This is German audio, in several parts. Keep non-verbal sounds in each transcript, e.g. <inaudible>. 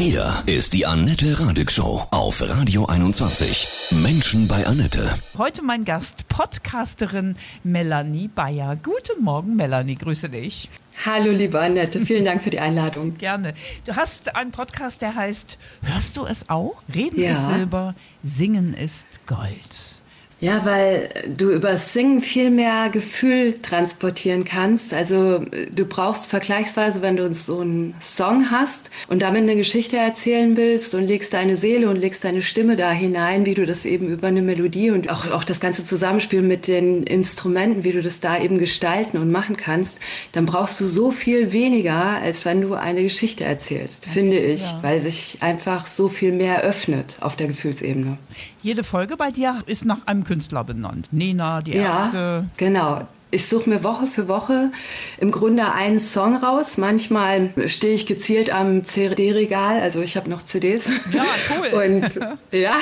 Hier ist die Annette Radig Show auf Radio 21. Menschen bei Annette. Heute mein Gast, Podcasterin Melanie Bayer. Guten Morgen, Melanie, grüße dich. Hallo, liebe Annette, vielen Dank für die Einladung. <laughs> Gerne. Du hast einen Podcast, der heißt Hörst du es auch? Reden Ja. ist Silber, Singen ist Gold. Ja, weil du über Singen viel mehr Gefühl transportieren kannst. Also du brauchst vergleichsweise, wenn du so einen Song hast und damit eine Geschichte erzählen willst und legst deine Seele und legst deine Stimme da hinein, wie du das eben über eine Melodie und auch, auch das ganze Zusammenspiel mit den Instrumenten, wie du das da eben gestalten und machen kannst, dann brauchst du so viel weniger, als wenn du eine Geschichte erzählst, finde ich, Ja. weil sich einfach so viel mehr öffnet auf der Gefühlsebene. Jede Folge bei dir ist nach einem Künstler benannt. Nena, die Ärzte. Ja, genau. Ich suche mir Woche für Woche im Grunde einen Song raus. Manchmal stehe ich gezielt am CD-Regal, also ich habe noch CDs. Ja, cool. <laughs> Und ja,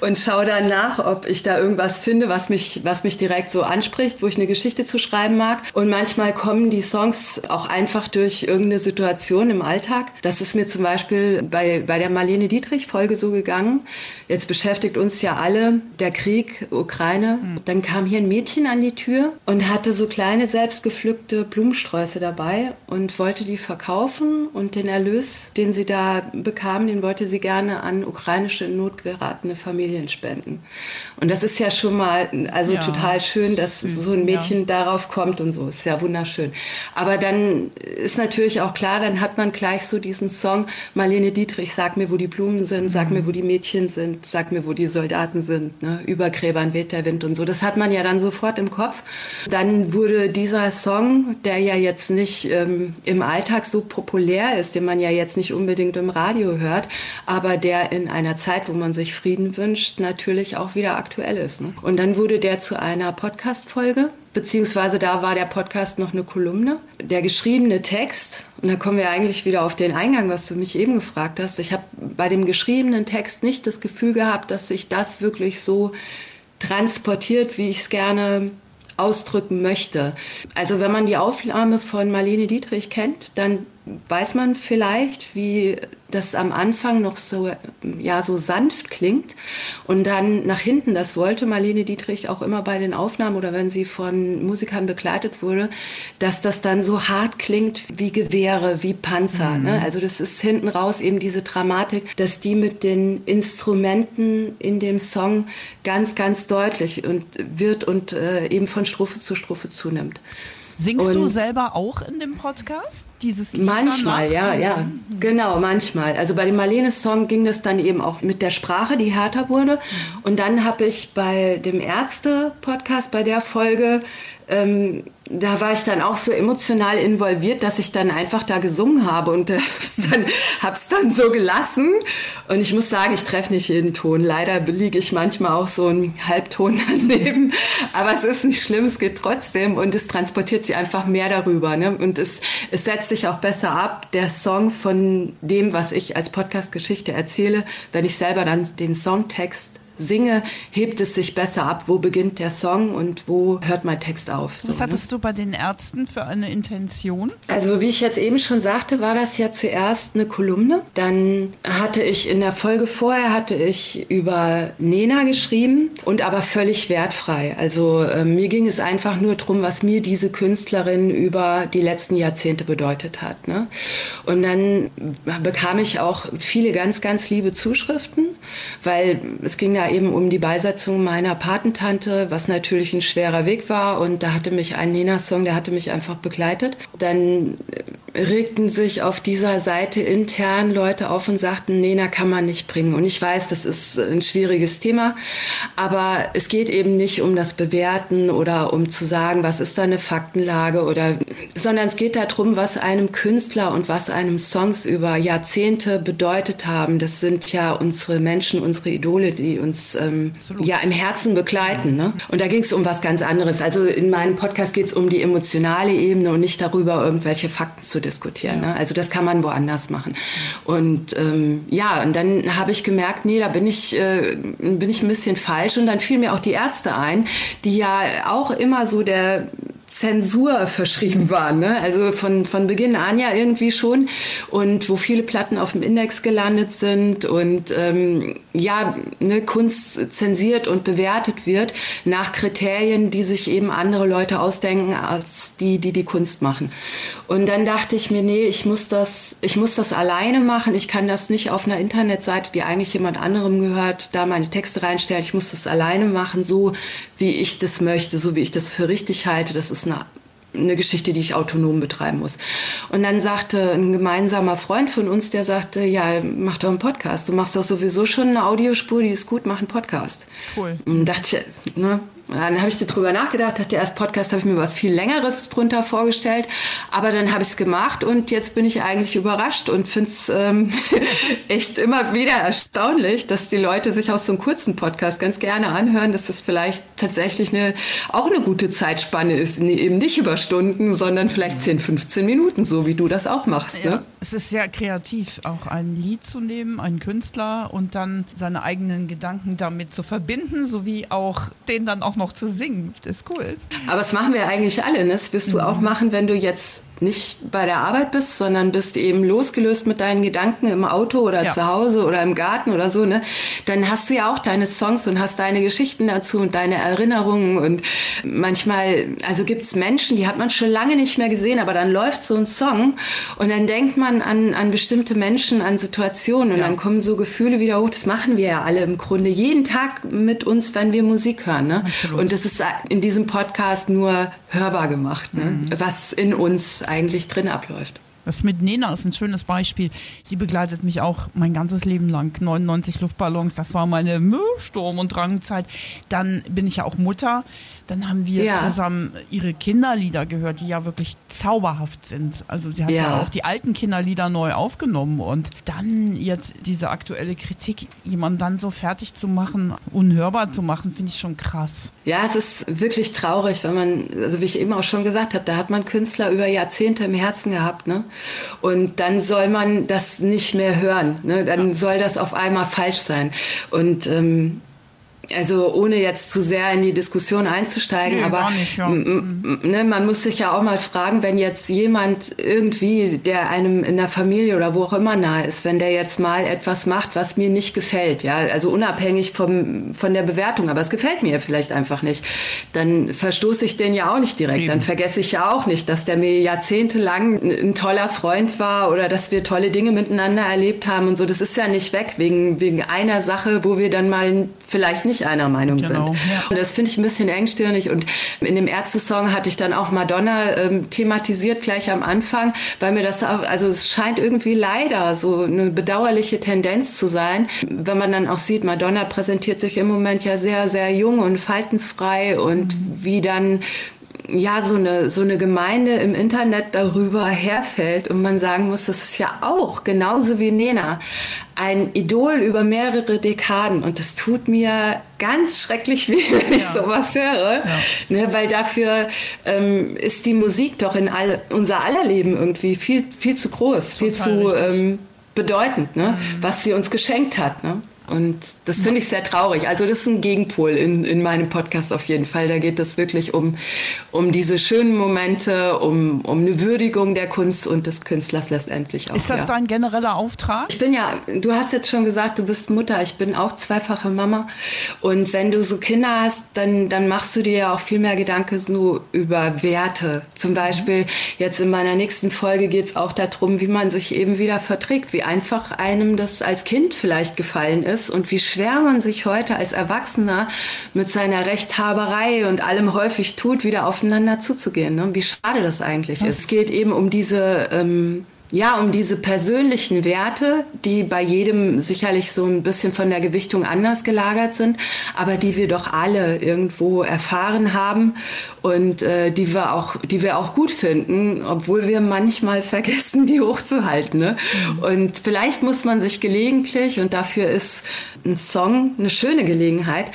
und schaue dann nach, ob ich da irgendwas finde, was mich, was mich direkt so anspricht, wo ich eine Geschichte zu schreiben mag. Und manchmal kommen die Songs auch einfach durch irgendeine Situation im Alltag. Das ist mir zum Beispiel bei, bei der Marlene Dietrich-Folge so gegangen. Jetzt beschäftigt uns ja alle der Krieg, Ukraine. Dann kam hier ein Mädchen an die Tür und hatte so kleine selbstgepflückte Blumensträuße dabei und wollte die verkaufen und den Erlös, den sie da bekam, den wollte sie gerne an ukrainische in Not geratene Familien spenden. Und das ist ja schon mal also Ja, total schön, dass süß, so ein Mädchen ja. darauf kommt und so. Ist ja wunderschön. Aber dann ist natürlich auch klar, dann hat man gleich so diesen Song Marlene Dietrich, sag mir, wo die Blumen sind, sag mir, wo die Mädchen sind, sag mir, wo die Soldaten sind, ne? über Gräbern weht der Wind und so. Das hat man ja dann sofort im Kopf. Dann wurde dieser Song, der ja jetzt nicht ähm, im Alltag so populär ist, den man ja jetzt nicht unbedingt im Radio hört, aber der in einer Zeit, wo man sich Frieden wünscht, natürlich auch wieder aktuell ist. Ne? Und dann wurde der zu einer Podcast-Folge beziehungsweise da war der Podcast noch eine Kolumne. Der geschriebene Text, und da kommen wir eigentlich wieder auf den Eingang, was du mich eben gefragt hast. Ich habe bei dem geschriebenen Text nicht das Gefühl gehabt, dass sich das wirklich so transportiert, wie ich es gerne ausdrücken möchte. Also wenn man die Aufnahme von Marlene Dietrich kennt, dann weiß man vielleicht, wie das am Anfang noch so, ja, so sanft klingt und dann nach hinten, das wollte Marlene Dietrich auch immer bei den Aufnahmen oder wenn sie von Musikern begleitet wurde, dass das dann so hart klingt wie Gewehre, wie Panzer. Ne? Also das ist hinten raus eben diese Dramatik, dass die mit den Instrumenten in dem Song ganz, ganz deutlich und wird und äh, eben von Strophe zu Strophe zunimmt. Singst du Und- selber auch in dem Podcast? Dieses Lied Manchmal, danach? ja, ja. Genau, manchmal. Also bei dem Marlene-Song ging das dann eben auch mit der Sprache, die härter wurde. Und dann habe ich bei dem Ärzte-Podcast, bei der Folge, ähm, da war ich dann auch so emotional involviert, dass ich dann einfach da gesungen habe und äh, <laughs> dann, hab's dann so gelassen. Und ich muss sagen, ich treffe nicht jeden Ton. Leider liege ich manchmal auch so einen Halbton <laughs> daneben. Aber es ist nicht schlimm, es geht trotzdem und es transportiert sich einfach mehr darüber. Ne? Und es, es setzt sich auch besser ab, der Song von dem, was ich als Podcast-Geschichte erzähle. Wenn ich selber dann den Songtext singe, hebt es sich besser ab, wo beginnt der Song und wo hört mein Text auf. So, Was ne? hattest du bei den Ärzten für eine Intention? Also wie ich jetzt eben schon sagte, war das ja zuerst eine Kolumne. Dann hatte ich in der Folge vorher hatte ich über Nena geschrieben und aber völlig wertfrei. Also äh, mir ging es einfach nur darum, was mir diese Künstlerin über die letzten Jahrzehnte bedeutet hat. Ne? Und dann bekam ich auch viele ganz, ganz liebe Zuschriften, weil es ging da eben um die Beisetzung meiner Patentante, was natürlich ein schwerer Weg war. Und da hatte mich ein Nena-Song, der hatte mich einfach begleitet. Dann regten sich auf dieser Seite intern Leute auf und sagten, Nena kann man nicht bringen. Und ich weiß, das ist ein schwieriges Thema, aber es geht eben nicht um das Bewerten oder um zu sagen, was ist da eine Faktenlage oder, sondern es geht darum, was einem Künstler und was einem Songs über Jahrzehnte bedeutet haben. Das sind ja unsere Menschen, unsere Idole, die uns ähm, ja im Herzen begleiten. Ne? Und da ging es um was ganz anderes. Also in meinem Podcast geht es um die emotionale Ebene und nicht darüber, irgendwelche Fakten zu diskutieren. Ne? Also das kann man woanders machen. Und ähm, ja, und dann habe ich gemerkt, nee, da bin ich, äh, bin ich ein bisschen falsch. Und dann fiel mir auch die Ärzte ein, die ja auch immer so der Zensur verschrieben waren. Ne? Also von, von Beginn an ja irgendwie schon. Und wo viele Platten auf dem Index gelandet sind und ähm, ja, ne, Kunst zensiert und bewertet wird nach Kriterien, die sich eben andere Leute ausdenken als die, die die Kunst machen. Und dann dachte ich mir, nee, ich muss das, ich muss das alleine machen. Ich kann das nicht auf einer Internetseite, die eigentlich jemand anderem gehört, da meine Texte reinstellen. Ich muss das alleine machen, so wie ich das möchte, so wie ich das für richtig halte. Das ist eine eine Geschichte, die ich autonom betreiben muss. Und dann sagte ein gemeinsamer Freund von uns, der sagte, ja, mach doch einen Podcast. Du machst doch sowieso schon eine Audiospur, die ist gut, mach einen Podcast. Cool. Und dachte ich, ne, dann habe ich darüber nachgedacht, dachte erst Podcast habe ich mir was viel längeres drunter vorgestellt, aber dann habe ich es gemacht und jetzt bin ich eigentlich überrascht und finde es ähm, <laughs> echt immer wieder erstaunlich, dass die Leute sich aus so einem kurzen Podcast ganz gerne anhören, dass das vielleicht tatsächlich eine, auch eine gute Zeitspanne ist, eben nicht über Stunden, sondern vielleicht 10, 15 Minuten, so wie du das auch machst. Ja, ne? Es ist sehr kreativ, auch ein Lied zu nehmen, einen Künstler und dann seine eigenen Gedanken damit zu verbinden, sowie auch den dann auch noch zu singen. Das ist cool. Aber das machen wir eigentlich alle. Ne? Das wirst du mhm. auch machen, wenn du jetzt nicht bei der Arbeit bist, sondern bist eben losgelöst mit deinen Gedanken im Auto oder ja. zu Hause oder im Garten oder so, ne? Dann hast du ja auch deine Songs und hast deine Geschichten dazu und deine Erinnerungen und manchmal, also gibt's Menschen, die hat man schon lange nicht mehr gesehen, aber dann läuft so ein Song und dann denkt man an, an bestimmte Menschen, an Situationen und ja. dann kommen so Gefühle wieder hoch. Das machen wir ja alle im Grunde jeden Tag mit uns, wenn wir Musik hören, ne? Absolut. Und das ist in diesem Podcast nur hörbar gemacht, ne? Mhm. was in uns eigentlich drin abläuft. Das mit Nena ist ein schönes Beispiel. Sie begleitet mich auch mein ganzes Leben lang. 99 Luftballons, das war meine Sturm- und Drangzeit. Dann bin ich ja auch Mutter. Dann haben wir ja. zusammen ihre Kinderlieder gehört, die ja wirklich zauberhaft sind. Also sie hat ja. ja. auch die alten Kinderlieder neu aufgenommen und dann jetzt diese aktuelle Kritik, jemanden dann so fertig zu machen, unhörbar zu machen, finde ich schon krass. Ja, es ist wirklich traurig, wenn man, also wie ich eben auch schon gesagt habe, da hat man Künstler über Jahrzehnte im Herzen gehabt, ne? Und dann soll man das nicht mehr hören, ne? Dann soll das auf einmal falsch sein. Und ähm, also ohne jetzt zu sehr in die Diskussion einzusteigen, nee, aber nicht, ja. ne, man muss sich ja auch mal fragen, wenn jetzt jemand irgendwie, der einem in der Familie oder wo auch immer nahe ist, wenn der jetzt mal etwas macht, was mir nicht gefällt, ja, also unabhängig vom, von der Bewertung, aber es gefällt mir vielleicht einfach nicht, dann verstoße ich den ja auch nicht direkt. Eben. Dann vergesse ich ja auch nicht, dass der mir jahrzehntelang ein toller Freund war oder dass wir tolle Dinge miteinander erlebt haben und so. Das ist ja nicht weg wegen, wegen einer Sache, wo wir dann mal vielleicht nicht nicht einer Meinung genau, sind. Ja. Und das finde ich ein bisschen engstirnig. Und in dem Ärzte-Song hatte ich dann auch Madonna ähm, thematisiert gleich am Anfang, weil mir das auch, also es scheint irgendwie leider so eine bedauerliche Tendenz zu sein, wenn man dann auch sieht, Madonna präsentiert sich im Moment ja sehr, sehr jung und faltenfrei und mhm. wie dann ja so eine so eine Gemeinde im Internet darüber herfällt und man sagen muss, das ist ja auch genauso wie Nena ein Idol über mehrere Dekaden und das tut mir ganz schrecklich weh, wenn ich ja. sowas höre, ja. ne, weil dafür ähm, ist die Musik doch in all, unser aller Leben irgendwie viel viel zu groß, Total viel zu ähm, bedeutend, ne, mhm. was sie uns geschenkt hat. Ne? Und das finde ich sehr traurig. Also das ist ein Gegenpol in, in meinem Podcast auf jeden Fall. Da geht es wirklich um, um diese schönen Momente, um, um eine Würdigung der Kunst und des Künstlers letztendlich auch. Ist das ja. dein genereller Auftrag? Ich bin ja, du hast jetzt schon gesagt, du bist Mutter. Ich bin auch zweifache Mama. Und wenn du so Kinder hast, dann, dann machst du dir ja auch viel mehr Gedanken so über Werte. Zum Beispiel jetzt in meiner nächsten Folge geht es auch darum, wie man sich eben wieder verträgt, wie einfach einem das als Kind vielleicht gefallen ist ist und wie schwer man sich heute als Erwachsener mit seiner Rechthaberei und allem häufig tut, wieder aufeinander zuzugehen. Ne? Wie schade das eigentlich ist. Es geht eben um diese ähm, ja, um diese persönlichen Werte, die bei jedem sicherlich so ein bisschen von der Gewichtung anders gelagert sind, aber die wir doch alle irgendwo erfahren haben und äh, die wir auch, die wir auch gut finden, obwohl wir manchmal <laughs> vergessen, die hochzuhalten. Ne? Mhm. Und vielleicht muss man sich gelegentlich, und dafür ist ein Song eine schöne Gelegenheit,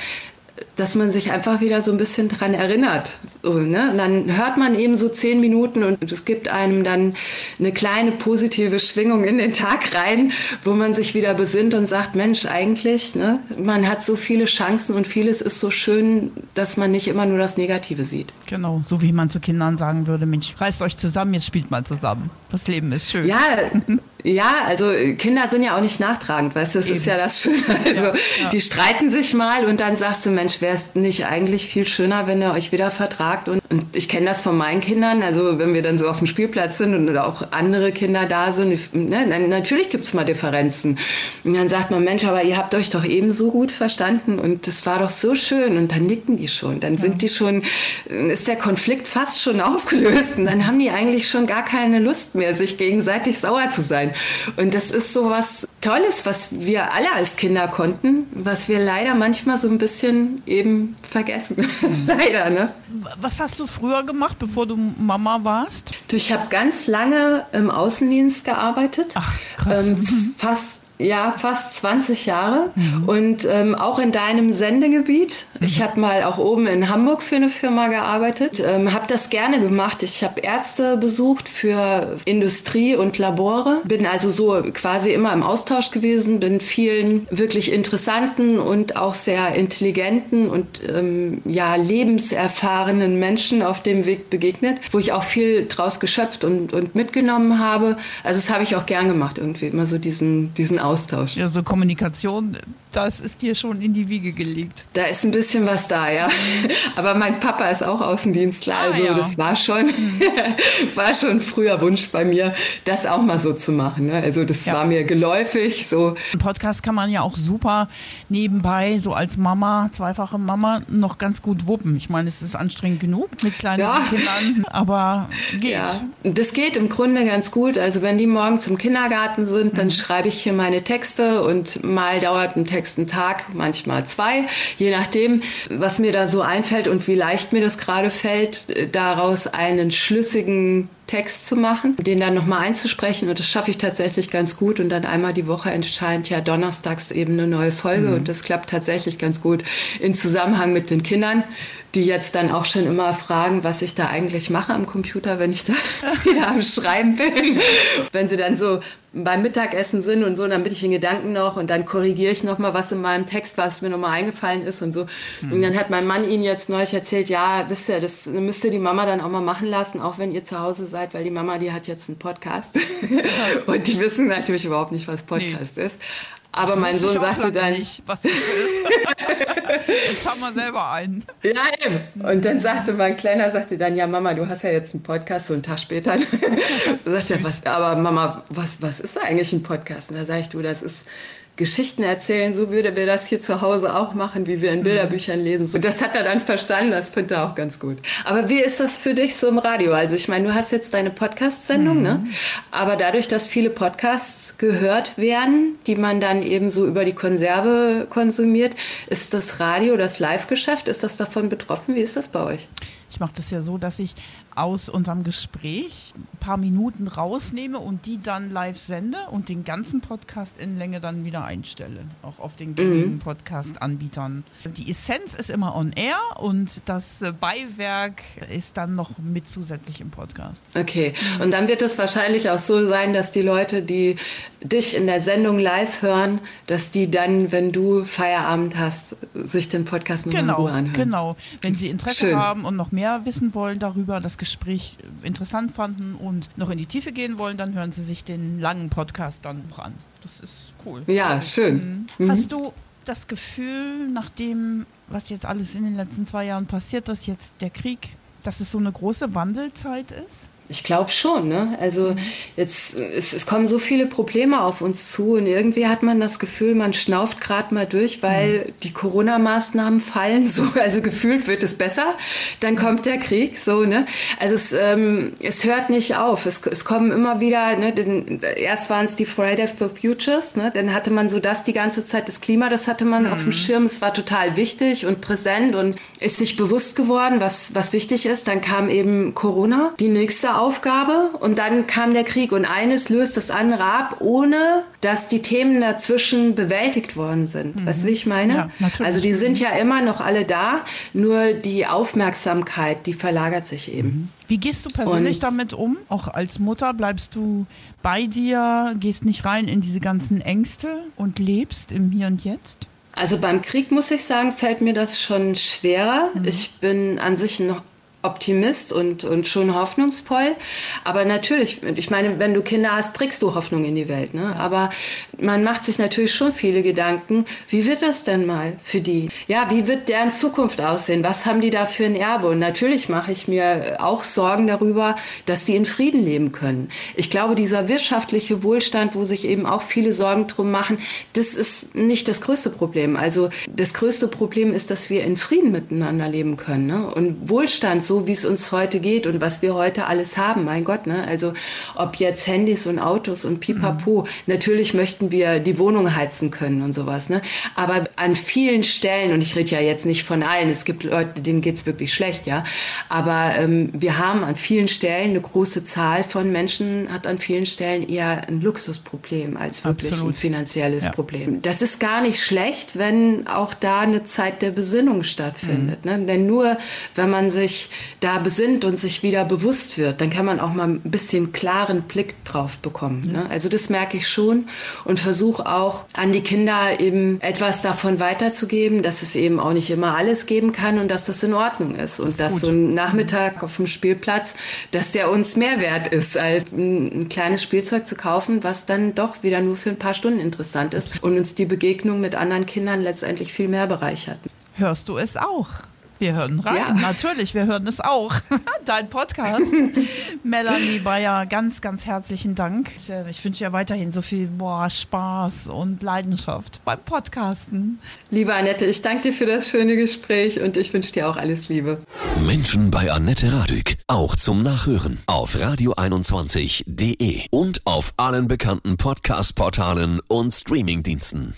dass man sich einfach wieder so ein bisschen dran erinnert. So, ne? Dann hört man eben so zehn Minuten und es gibt einem dann eine kleine positive Schwingung in den Tag rein, wo man sich wieder besinnt und sagt, Mensch, eigentlich, ne, man hat so viele Chancen und vieles ist so schön, dass man nicht immer nur das Negative sieht. Genau, so wie man zu Kindern sagen würde, Mensch, reißt euch zusammen, jetzt spielt mal zusammen. Das Leben ist schön. Ja, <laughs> Ja, also Kinder sind ja auch nicht nachtragend, weißt du, das Eben. ist ja das Schöne. Also ja, ja. die streiten sich mal und dann sagst du, Mensch, wäre es nicht eigentlich viel schöner, wenn ihr euch wieder vertragt? Und, und ich kenne das von meinen Kindern, also wenn wir dann so auf dem Spielplatz sind und auch andere Kinder da sind, ne, natürlich gibt es mal Differenzen. Und dann sagt man, Mensch, aber ihr habt euch doch eben so gut verstanden und das war doch so schön und dann nicken die schon, dann sind die schon, ist der Konflikt fast schon <laughs> aufgelöst und dann haben die eigentlich schon gar keine Lust mehr, sich gegenseitig sauer zu sein. Und das ist so was Tolles, was wir alle als Kinder konnten, was wir leider manchmal so ein bisschen eben vergessen. <laughs> leider, ne? Was hast du früher gemacht, bevor du Mama warst? Du, ich habe ganz lange im Außendienst gearbeitet. Ach, krass. Ähm, fast ja, fast 20 Jahre mhm. und ähm, auch in deinem Sendegebiet. Mhm. Ich habe mal auch oben in Hamburg für eine Firma gearbeitet, ähm, habe das gerne gemacht. Ich habe Ärzte besucht für Industrie und Labore, bin also so quasi immer im Austausch gewesen, bin vielen wirklich interessanten und auch sehr intelligenten und ähm, ja lebenserfahrenen Menschen auf dem Weg begegnet, wo ich auch viel draus geschöpft und, und mitgenommen habe. Also das habe ich auch gern gemacht irgendwie, immer so diesen, diesen Austausch. Ja, so Kommunikation, das ist dir schon in die Wiege gelegt. Da ist ein bisschen was da, ja. <laughs> Aber mein Papa ist auch Außendienstler, ah, also ja. das war schon, <laughs> war schon früher Wunsch bei mir, das auch mal so zu machen. Ne? Also das ja. war mir geläufig. So. Ein Podcast kann man ja auch super nebenbei, so als Mama, zweifache Mama, noch ganz gut wuppen. Ich meine, es ist anstrengend genug mit kleinen ja. Kindern, aber geht. Ja, das geht im Grunde ganz gut. Also wenn die morgen zum Kindergarten sind, dann mhm. schreibe ich hier meine Texte und mal dauert ein Text nächsten Tag, manchmal zwei, je nachdem, was mir da so einfällt und wie leicht mir das gerade fällt, daraus einen schlüssigen Text zu machen, den dann nochmal einzusprechen und das schaffe ich tatsächlich ganz gut und dann einmal die Woche entscheidet ja donnerstags eben eine neue Folge mhm. und das klappt tatsächlich ganz gut in Zusammenhang mit den Kindern, die jetzt dann auch schon immer fragen, was ich da eigentlich mache am Computer, wenn ich da <laughs> wieder am Schreiben bin. Wenn sie dann so beim Mittagessen sind und so, dann bin ich in Gedanken noch und dann korrigiere ich nochmal was in meinem Text, was mir nochmal eingefallen ist und so. Mhm. Und dann hat mein Mann ihnen jetzt neulich erzählt, ja, wisst ihr, das müsste die Mama dann auch mal machen lassen, auch wenn ihr zu Hause seid, weil die Mama, die hat jetzt einen Podcast. <laughs> und die wissen natürlich überhaupt nicht, was Podcast nee. ist. Aber das mein Sohn sagte dann nicht, was das ist. <laughs> jetzt haben wir selber einen. Ja, eben. Und dann sagte mein Kleiner, sagte dann, ja Mama, du hast ja jetzt einen Podcast, so einen Tag später. <laughs> sagte was, aber Mama, was, was ist eigentlich ein Podcast? Und da sage ich, du, das ist Geschichten erzählen, so würde wir das hier zu Hause auch machen, wie wir in mhm. Bilderbüchern lesen. Und das hat er dann verstanden, das findet er auch ganz gut. Aber wie ist das für dich so im Radio? Also ich meine, du hast jetzt deine Podcast-Sendung, ne? mhm. ne? Aber dadurch, dass viele Podcasts gehört werden, die man dann eben so über die Konserve konsumiert, ist das Radio, das Live-Geschäft, ist das davon betroffen? Wie ist das bei euch? Ich mache das ja so, dass ich aus unserem Gespräch ein paar Minuten rausnehme und die dann live sende und den ganzen Podcast in Länge dann wieder einstelle, auch auf den gängigen mhm. Podcast-Anbietern. Die Essenz ist immer on air und das Beiwerk ist dann noch mit zusätzlich im Podcast. Okay, und dann wird es wahrscheinlich auch so sein, dass die Leute, die dich in der Sendung live hören, dass die dann, wenn du Feierabend hast, sich den Podcast nochmal genau, anhören. Genau, wenn sie Interesse Schön. haben und noch mehr wissen wollen darüber, das Gespräch interessant fanden und noch in die Tiefe gehen wollen, dann hören Sie sich den langen Podcast dann an. Das ist cool. Ja, schön. Mhm. Hast du das Gefühl, nach dem, was jetzt alles in den letzten zwei Jahren passiert, dass jetzt der Krieg, dass es so eine große Wandelzeit ist? Ich glaube schon, ne? Also jetzt es, es, kommen so viele Probleme auf uns zu und irgendwie hat man das Gefühl, man schnauft gerade mal durch, weil mhm. die Corona-Maßnahmen fallen. So, <laughs> also gefühlt wird es besser. Dann kommt der Krieg, so ne? Also es, ähm, es hört nicht auf. Es, es kommen immer wieder. Ne, den, erst waren es die Friday for Futures, ne? Dann hatte man so das die ganze Zeit das Klima, das hatte man mhm. auf dem mhm. Schirm. Es war total wichtig und präsent und ist sich bewusst geworden, was was wichtig ist. Dann kam eben Corona, die nächste Aufgabe und dann kam der Krieg und eines löst das andere ab, ohne dass die Themen dazwischen bewältigt worden sind. Mhm. Weißt du, wie ich meine? Ja. Also die sind ja immer noch alle da, nur die Aufmerksamkeit, die verlagert sich eben. Mhm. Wie gehst du persönlich und damit um? Auch als Mutter bleibst du bei dir, gehst nicht rein in diese ganzen Ängste und lebst im Hier und Jetzt? Also beim Krieg muss ich sagen, fällt mir das schon schwerer. Mhm. Ich bin an sich noch Optimist und, und schon hoffnungsvoll. Aber natürlich, ich meine, wenn du Kinder hast, trägst du Hoffnung in die Welt. Ne? Aber man macht sich natürlich schon viele Gedanken, wie wird das denn mal für die? Ja, wie wird deren Zukunft aussehen? Was haben die da für ein Erbe? Und natürlich mache ich mir auch Sorgen darüber, dass die in Frieden leben können. Ich glaube, dieser wirtschaftliche Wohlstand, wo sich eben auch viele Sorgen drum machen, das ist nicht das größte Problem. Also das größte Problem ist, dass wir in Frieden miteinander leben können. Ne? Und Wohlstand, so wie es uns heute geht und was wir heute alles haben. Mein Gott, ne? Also ob jetzt Handys und Autos und Pipapo. Mhm. Natürlich möchten wir die Wohnung heizen können und sowas, ne? Aber an vielen Stellen, und ich rede ja jetzt nicht von allen, es gibt Leute, denen geht's wirklich schlecht, ja. Aber ähm, wir haben an vielen Stellen eine große Zahl von Menschen, hat an vielen Stellen eher ein Luxusproblem als wirklich Absolut. ein finanzielles ja. Problem. Das ist gar nicht schlecht, wenn auch da eine Zeit der Besinnung stattfindet. Mhm. Ne? Denn nur wenn man sich da besinnt und sich wieder bewusst wird, dann kann man auch mal ein bisschen klaren Blick drauf bekommen. Ne? Also das merke ich schon und versuche auch an die Kinder eben etwas davon weiterzugeben, dass es eben auch nicht immer alles geben kann und dass das in Ordnung ist und das dass so ein Nachmittag auf dem Spielplatz, dass der uns mehr wert ist, als ein, ein kleines Spielzeug zu kaufen, was dann doch wieder nur für ein paar Stunden interessant ist und uns die Begegnung mit anderen Kindern letztendlich viel mehr bereichert. Hörst du es auch? Wir hören rein, ja. natürlich, wir hören es auch. <laughs> Dein Podcast. <laughs> Melanie Bayer, ganz, ganz herzlichen Dank. Ich wünsche dir weiterhin so viel boah, Spaß und Leidenschaft beim Podcasten. Liebe Annette, ich danke dir für das schöne Gespräch und ich wünsche dir auch alles Liebe. Menschen bei Annette Radück, auch zum Nachhören auf radio21.de und auf allen bekannten Podcast-Portalen und Streamingdiensten.